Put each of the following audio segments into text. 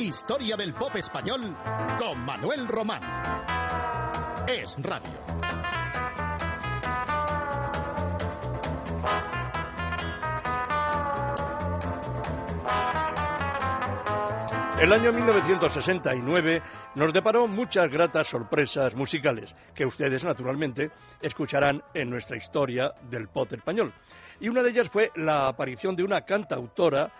Historia del pop español con Manuel Román. Es Radio. El año 1969 nos deparó muchas gratas sorpresas musicales que ustedes naturalmente escucharán en nuestra historia del pop español. Y una de ellas fue la aparición de una cantautora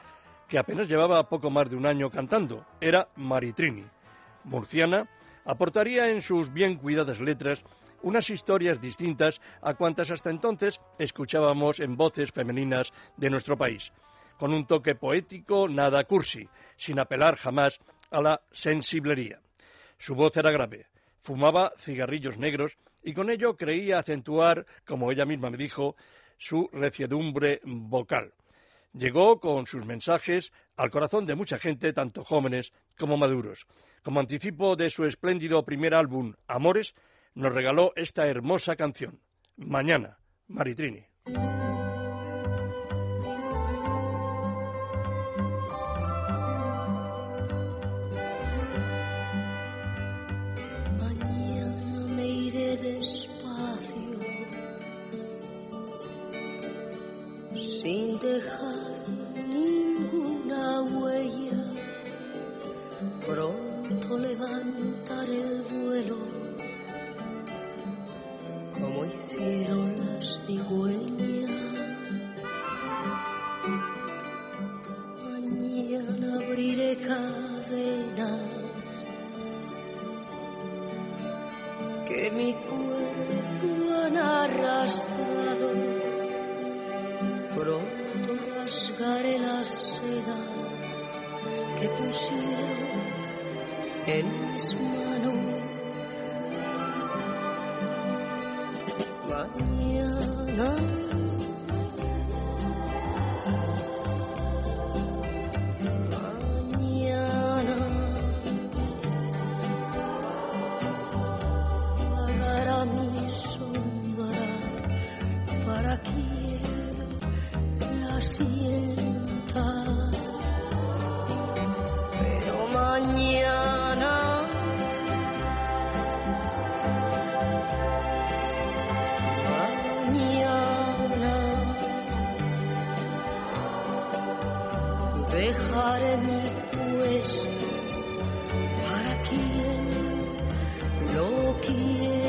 que apenas llevaba poco más de un año cantando. Era Maritrini. Murciana, aportaría en sus bien cuidadas letras unas historias distintas a cuantas hasta entonces escuchábamos en voces femeninas de nuestro país con un toque poético nada cursi, sin apelar jamás a la sensiblería. Su voz era grave, fumaba cigarrillos negros y con ello creía acentuar, como ella misma me dijo, su reciedumbre vocal. Llegó con sus mensajes al corazón de mucha gente, tanto jóvenes como maduros. Como anticipo de su espléndido primer álbum, Amores, nos regaló esta hermosa canción. Mañana, Maritrini. Que mi cuerpo han arrastrado Pronto rasgaré la seda que pusieron en mis manos. dejaré mi puesto para quien lo quiera.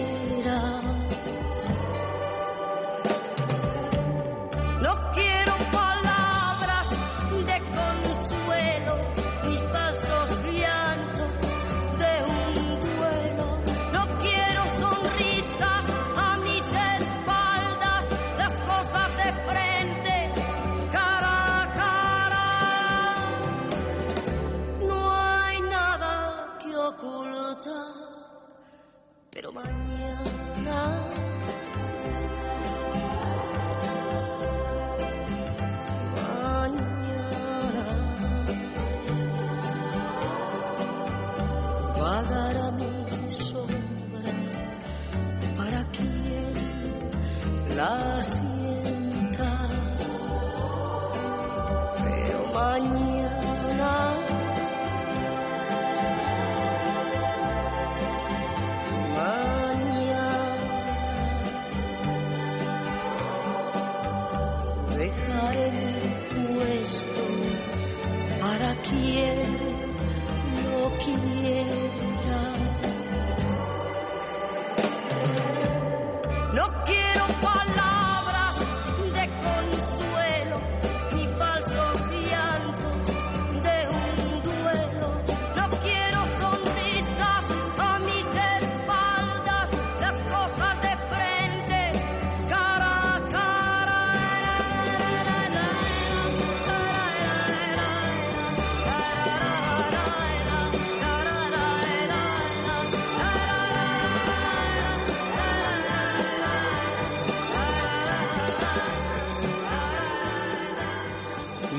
anh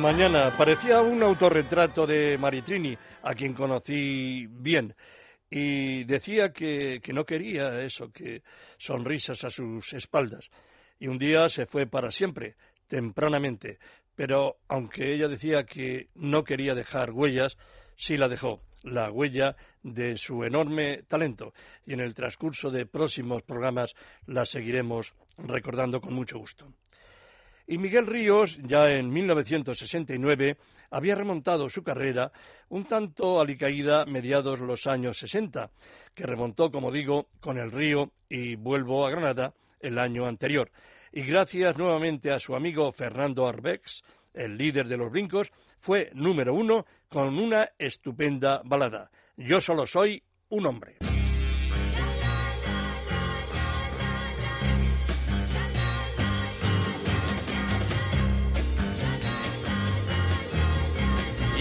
mañana. Parecía un autorretrato de Maritrini, a quien conocí bien. Y decía que, que no quería eso, que sonrisas a sus espaldas. Y un día se fue para siempre, tempranamente. Pero aunque ella decía que no quería dejar huellas, sí la dejó, la huella de su enorme talento y en el transcurso de próximos programas la seguiremos recordando con mucho gusto. Y Miguel Ríos, ya en 1969, había remontado su carrera un tanto alicaída mediados los años 60, que remontó, como digo, con el Río y vuelvo a Granada el año anterior. Y gracias nuevamente a su amigo Fernando Arbex, el líder de los brincos, fue número uno con una estupenda balada. Yo solo soy un hombre.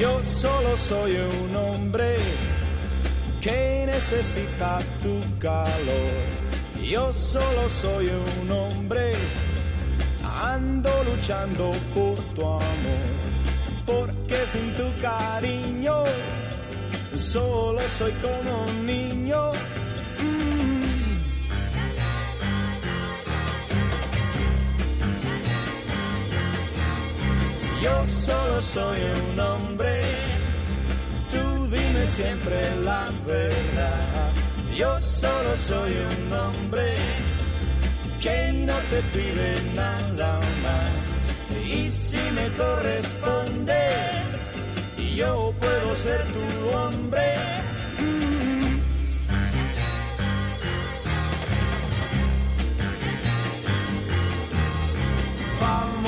Yo solo soy un hombre que necesita tu calor. Yo solo soy un hombre, ando luchando por tu amor, porque sin tu cariño solo soy como un niño. Yo solo soy un hombre, tú dime siempre la verdad. Yo solo soy un hombre que no te pide nada más. Y si me correspondes, yo puedo ser tu hombre.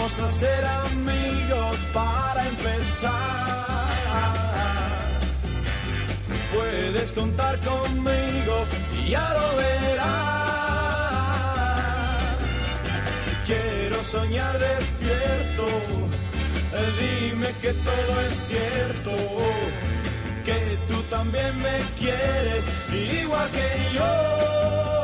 Vamos a ser amigos para empezar. Puedes contar conmigo y ya lo verás. Quiero soñar despierto. Dime que todo es cierto. Que tú también me quieres igual que yo.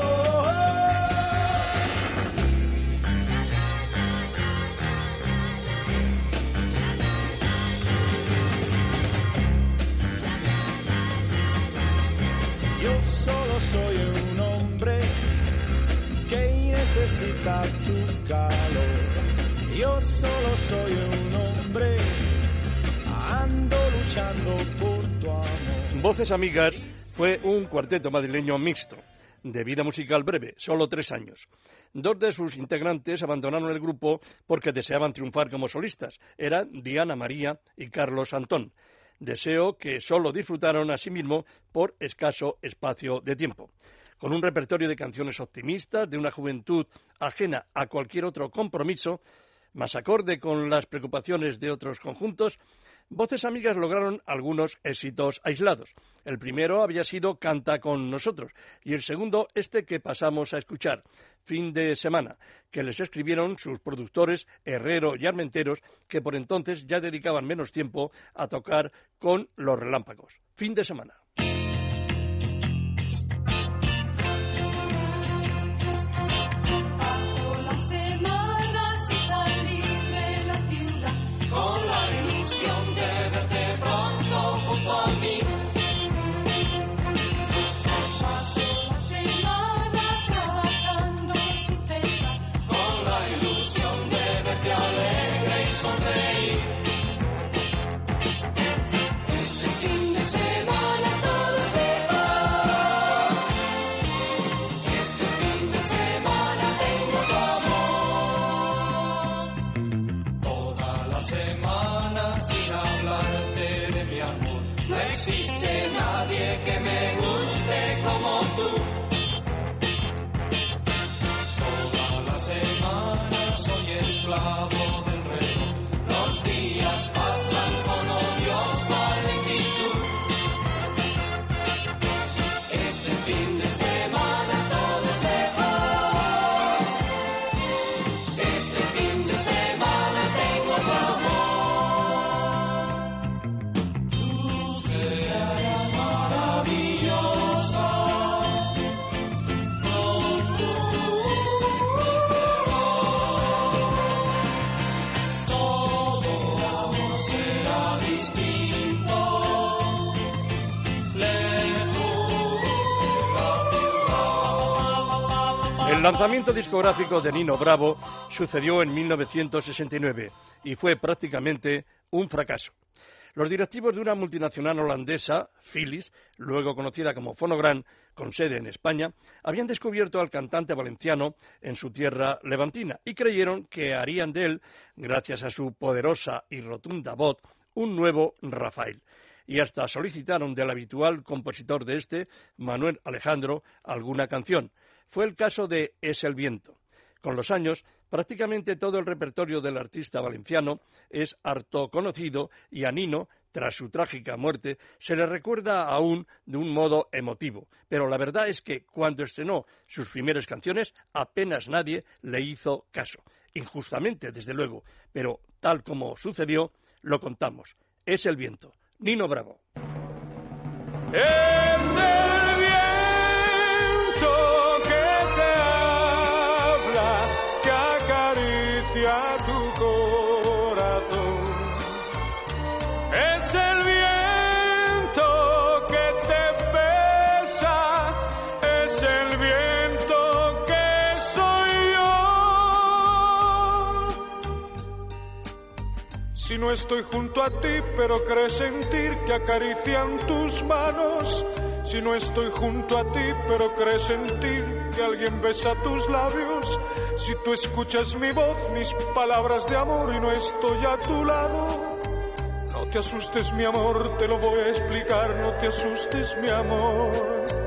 Voces Amigas fue un cuarteto madrileño mixto, de vida musical breve, solo tres años. Dos de sus integrantes abandonaron el grupo porque deseaban triunfar como solistas. Eran Diana María y Carlos Antón. Deseo que solo disfrutaron a sí mismo por escaso espacio de tiempo. Con un repertorio de canciones optimistas, de una juventud ajena a cualquier otro compromiso, más acorde con las preocupaciones de otros conjuntos, Voces Amigas lograron algunos éxitos aislados. El primero había sido Canta con nosotros y el segundo este que pasamos a escuchar, Fin de semana, que les escribieron sus productores Herrero y Armenteros, que por entonces ya dedicaban menos tiempo a tocar con los relámpagos. Fin de semana. El lanzamiento discográfico de Nino Bravo sucedió en 1969 y fue prácticamente un fracaso. Los directivos de una multinacional holandesa, Philips, luego conocida como Fonogram, con sede en España, habían descubierto al cantante valenciano en su tierra levantina y creyeron que harían de él, gracias a su poderosa y rotunda voz, un nuevo Rafael. Y hasta solicitaron del habitual compositor de este, Manuel Alejandro, alguna canción. Fue el caso de Es el viento. Con los años, prácticamente todo el repertorio del artista valenciano es harto conocido y a Nino, tras su trágica muerte, se le recuerda aún de un modo emotivo. Pero la verdad es que cuando estrenó sus primeras canciones, apenas nadie le hizo caso. Injustamente, desde luego, pero tal como sucedió, lo contamos. Es el viento. Nino Bravo. Es Si no estoy junto a ti, pero crees sentir que acarician tus manos. Si no estoy junto a ti, pero crees sentir que alguien besa tus labios. Si tú escuchas mi voz, mis palabras de amor y no estoy a tu lado. No te asustes, mi amor, te lo voy a explicar. No te asustes, mi amor.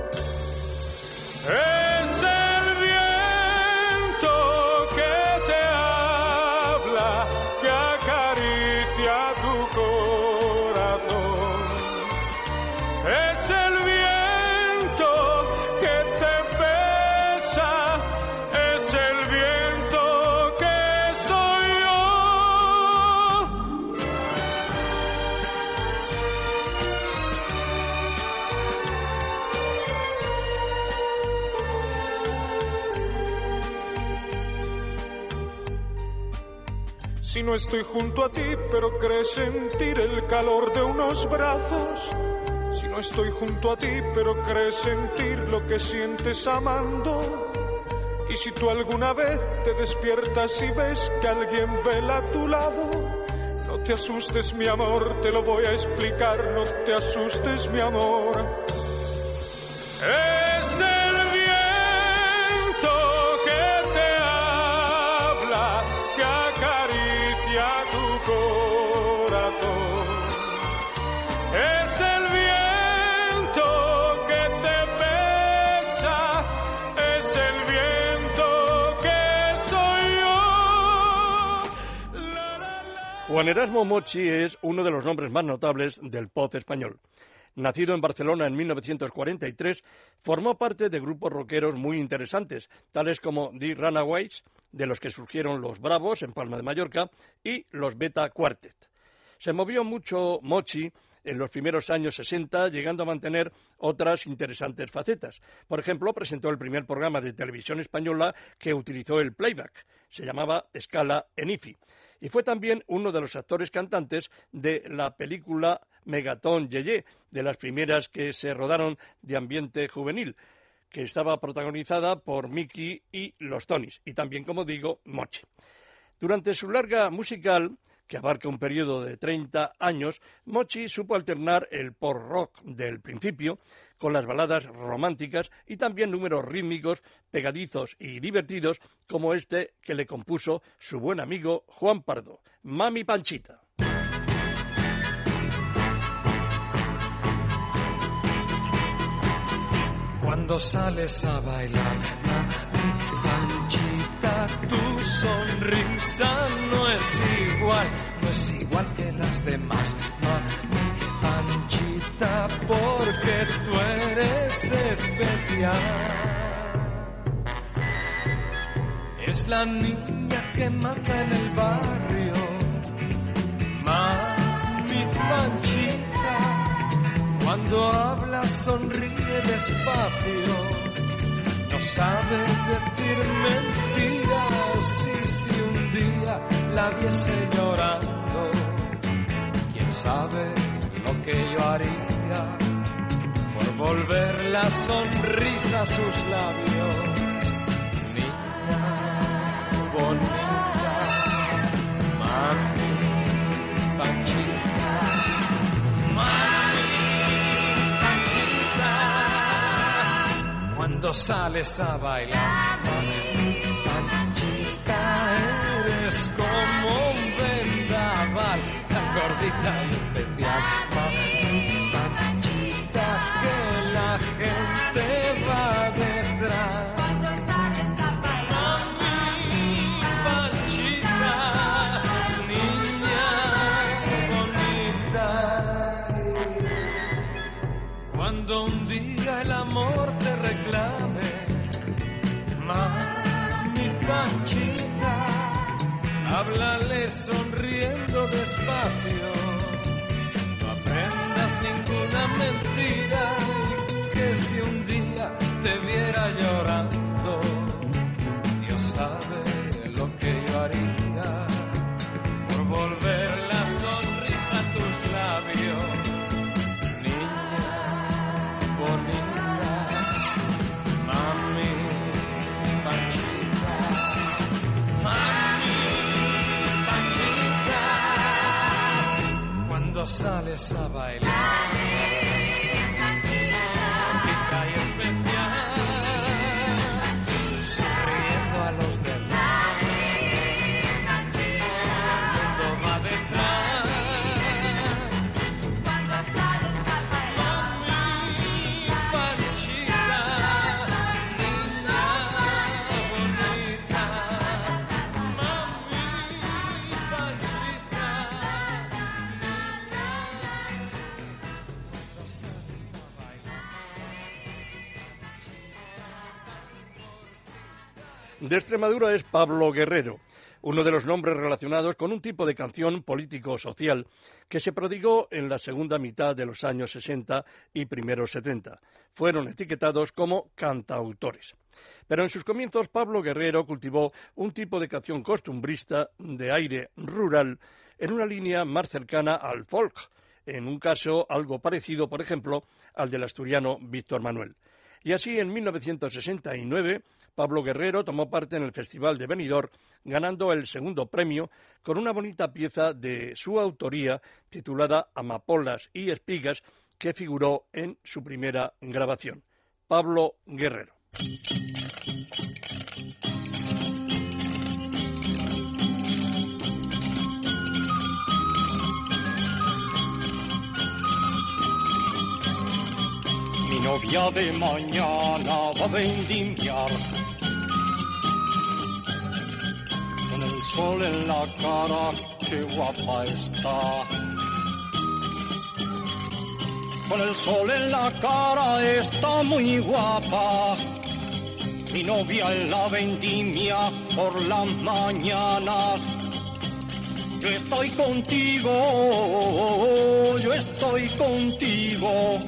Si no estoy junto a ti, pero crees sentir el calor de unos brazos. Si no estoy junto a ti, pero crees sentir lo que sientes amando. Y si tú alguna vez te despiertas y ves que alguien vela a tu lado, no te asustes, mi amor, te lo voy a explicar, no te asustes, mi amor. Es Juan Erasmo Mochi es uno de los nombres más notables del pop español. Nacido en Barcelona en 1943, formó parte de grupos rockeros muy interesantes, tales como The Runaways, de los que surgieron los Bravos en Palma de Mallorca, y los Beta Quartet. Se movió mucho Mochi en los primeros años 60, llegando a mantener otras interesantes facetas. Por ejemplo, presentó el primer programa de televisión española que utilizó el playback. Se llamaba Escala en IFI. Y fue también uno de los actores cantantes de la película Megatón Yeye, de las primeras que se rodaron de ambiente juvenil, que estaba protagonizada por Mickey y los Tonys, y también, como digo, Mochi. Durante su larga musical, que abarca un periodo de 30 años, Mochi supo alternar el pop rock del principio con las baladas románticas y también números rítmicos, pegadizos y divertidos, como este que le compuso su buen amigo Juan Pardo, Mami Panchita. Cuando sales a bailar, mami Panchita, tu sonrisa no es igual, no es igual que las demás, mami Porque tú eres especial. Es la niña que manda en el barrio, mami Panchita. Cuando habla sonríe despacio, no sabe decir mentiras. Y si un día la viese llorando, quién sabe lo que yo haría por volver la sonrisa a sus labios. Niña bonita, mami, panchita, mami, panchita, cuando sales a bailar. Mami, No aprendas ninguna mentira que si un día te viera llorando, sales a bailar, De Extremadura es Pablo Guerrero, uno de los nombres relacionados con un tipo de canción político-social que se prodigó en la segunda mitad de los años 60 y primeros 70. Fueron etiquetados como cantautores. Pero en sus comienzos Pablo Guerrero cultivó un tipo de canción costumbrista de aire rural en una línea más cercana al folk, en un caso algo parecido, por ejemplo, al del asturiano Víctor Manuel. Y así, en 1969, Pablo Guerrero tomó parte en el Festival de Benidorm, ganando el segundo premio con una bonita pieza de su autoría titulada Amapolas y Espigas, que figuró en su primera grabación. Pablo Guerrero. Mi novia de mañana va a vendimiar sol en la cara, qué guapa está. Con el sol en la cara está muy guapa. Mi novia en la vendimia por las mañanas. Yo estoy contigo, yo estoy contigo.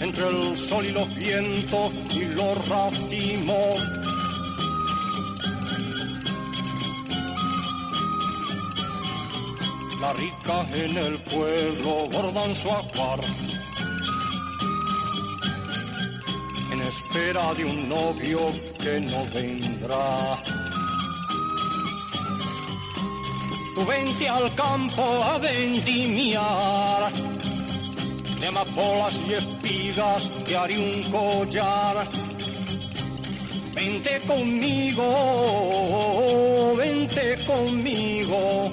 Entre el sol y los vientos y los racimos. La rica en el pueblo bordan su ajuar en espera de un novio que no vendrá. Tú vente al campo a vendimiar de amapolas y espigas te haré un collar. Vente conmigo, vente conmigo.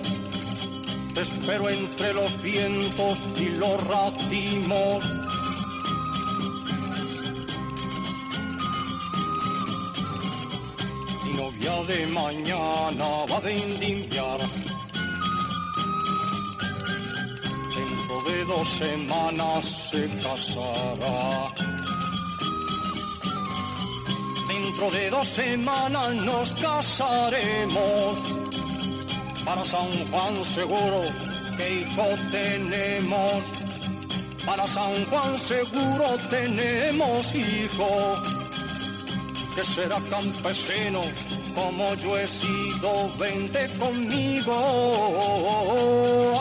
Te espero entre los vientos y los racimos. Mi novia de mañana va a vendimiar. Dentro de dos semanas se casará. Dentro de dos semanas nos casaremos. Para San Juan seguro que hijo tenemos. Para San Juan seguro tenemos hijo. Que será campesino como yo he sido. Vente conmigo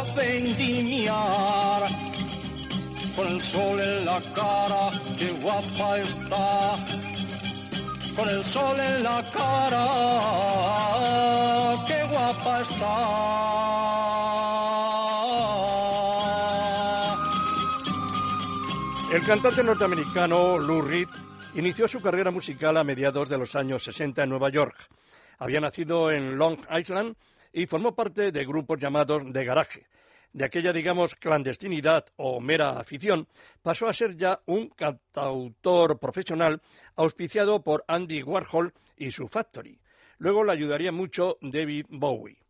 a vendimiar. Con el sol en la cara, qué guapa está. Con el sol en la cara, qué El cantante norteamericano Lou Reed Inició su carrera musical a mediados de los años 60 en Nueva York. Había nacido en Long Island y formó parte de grupos llamados de garaje. De aquella, digamos, clandestinidad o mera afición, pasó a ser ya un cantautor profesional auspiciado por Andy Warhol y su Factory. Luego le ayudaría mucho David Bowie.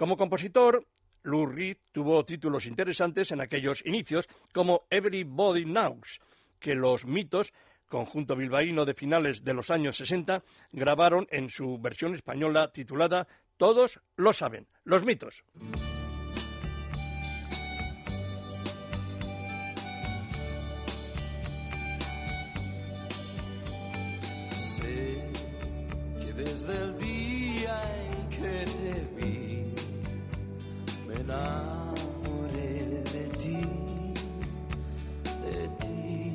Como compositor, Lou Reed tuvo títulos interesantes en aquellos inicios, como Everybody Knows, que los mitos conjunto bilbaíno de finales de los años 60, grabaron en su versión española titulada Todos lo saben, los mitos. Enamoré de ti, de ti.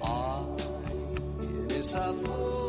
Ay, en esa forma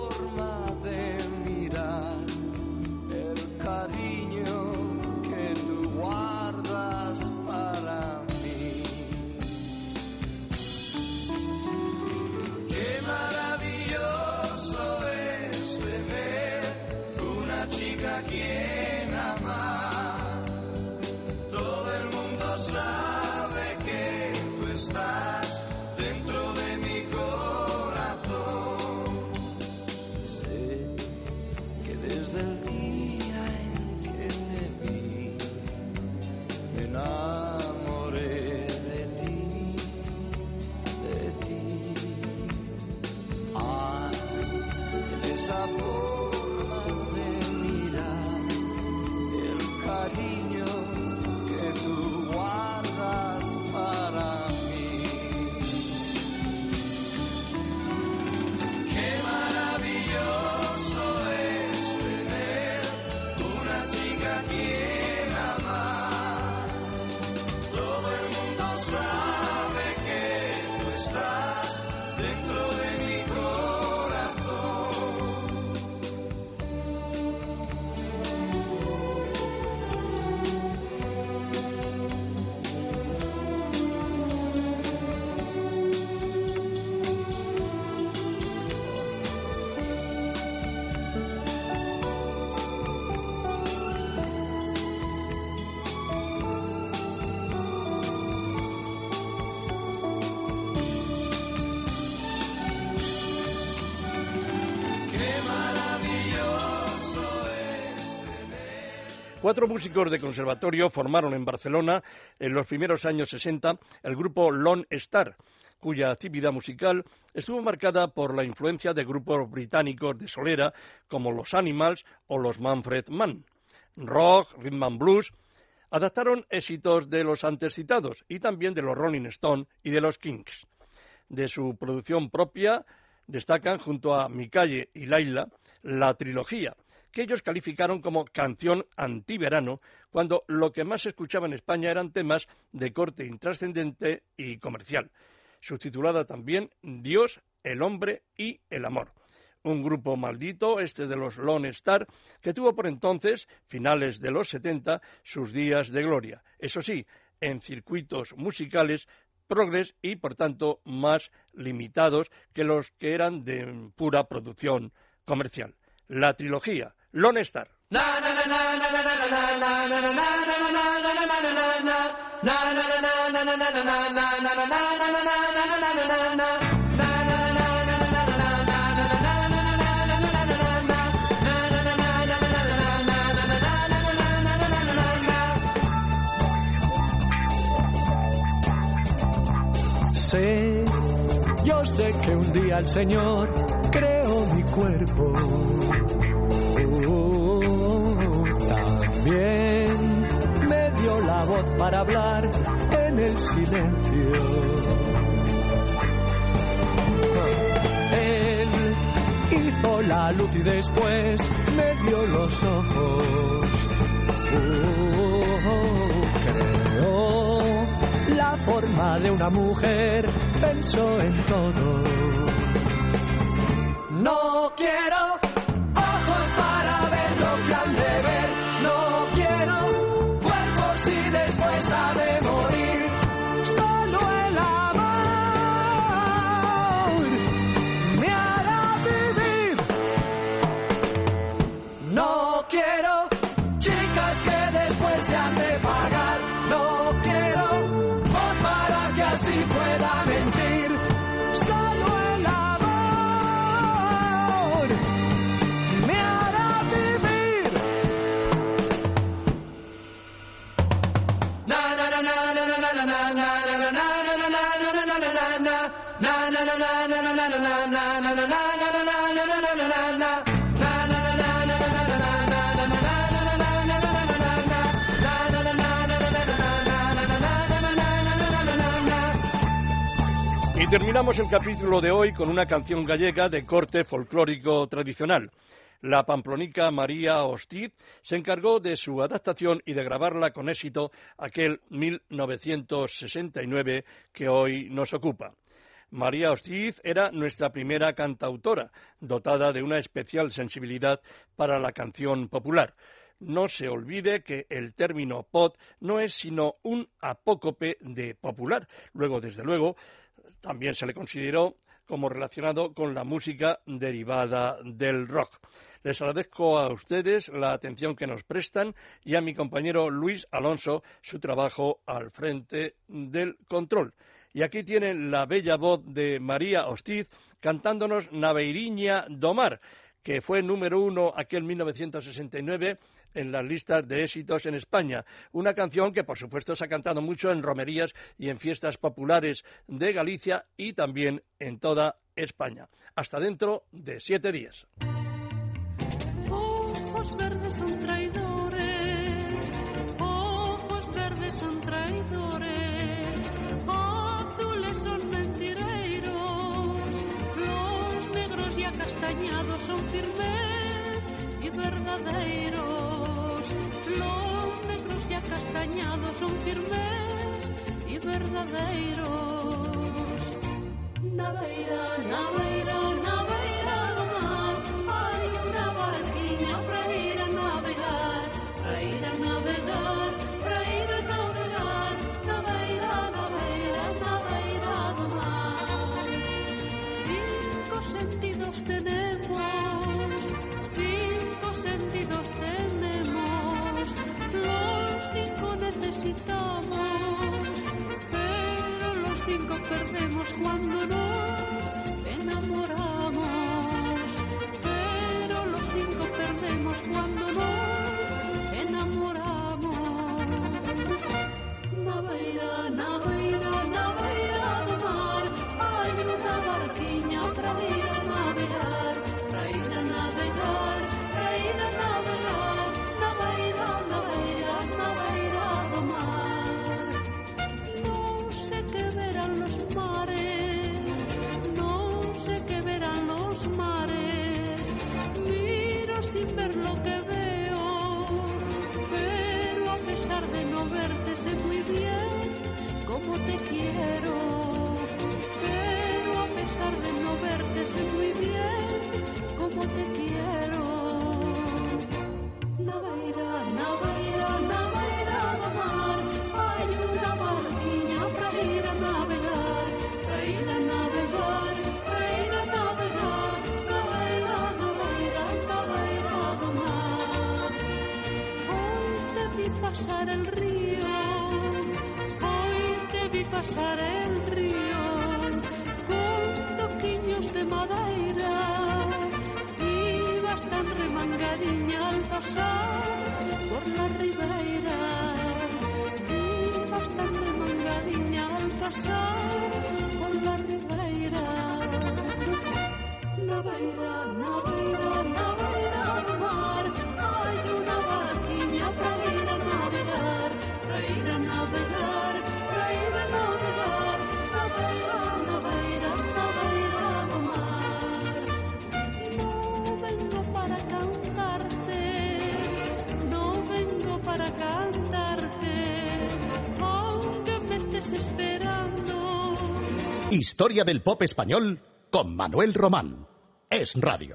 Cuatro músicos de conservatorio formaron en Barcelona en los primeros años 60 el grupo Lone Star, cuya actividad musical estuvo marcada por la influencia de grupos británicos de solera como los Animals o los Manfred Mann. Rock, rhythm and blues, adaptaron éxitos de los antes citados y también de los Rolling Stone y de los Kings. De su producción propia destacan junto a Mi calle y Laila la trilogía, que ellos calificaron como canción antiverano, cuando lo que más se escuchaba en España eran temas de corte intrascendente y comercial. Subtitulada también Dios, el hombre y el amor. Un grupo maldito, este de los Lone Star, que tuvo por entonces, finales de los 70, sus días de gloria. Eso sí, en circuitos musicales progres y, por tanto, más limitados que los que eran de pura producción comercial. La trilogía Lone Star. Sé, yo sé que un día el Señor creó mi cuerpo. También me dio la voz para hablar en el silencio. Él hizo la luz y después me dio los ojos. Oh, creó la forma de una mujer, pensó en todo. No quiero se han de pagar. No quiero para que así pueda mentir. Solo el amor me hará vivir. Na na na na na na na na na na na Terminamos el capítulo de hoy con una canción gallega de corte folclórico tradicional. La pamplonica María Hostiz se encargó de su adaptación y de grabarla con éxito aquel 1969 que hoy nos ocupa. María Hostiz era nuestra primera cantautora, dotada de una especial sensibilidad para la canción popular. No se olvide que el término pot no es sino un apócope de popular. Luego, desde luego, también se le consideró como relacionado con la música derivada del rock. Les agradezco a ustedes la atención que nos prestan y a mi compañero Luis Alonso su trabajo al frente del control. Y aquí tienen la bella voz de María Hostiz cantándonos Naveiriña Domar, que fue número uno aquel 1969 en las listas de éxitos en España. Una canción que, por supuesto, se ha cantado mucho en romerías y en fiestas populares de Galicia y también en toda España. Hasta dentro de siete días. Ojos verdes son traidores, ojos verdes son traidores, azules son mentireiros, los negros y acastañados son firmes y verdaderos, Los negros y acastañados son firmes y verdaderos. Naveira, Naveira. Perdemos cuando nos muy bien cómo te quiero. Naveira, naveira, naveira do mar, hai unha barquiña para ir a navegar, para ir a navegar, para ir a navegar, naveira, naveira, naveira do mar. Hoy te vi pasar el río, hoy te vi pasar el río, de madeira Ibas tan remangadiña al pasar por la ribeira. Ibas tan remangadiña al pasar por la ribeira. Na beira, na beira, na beira Historia del pop español con Manuel Román. Es Radio.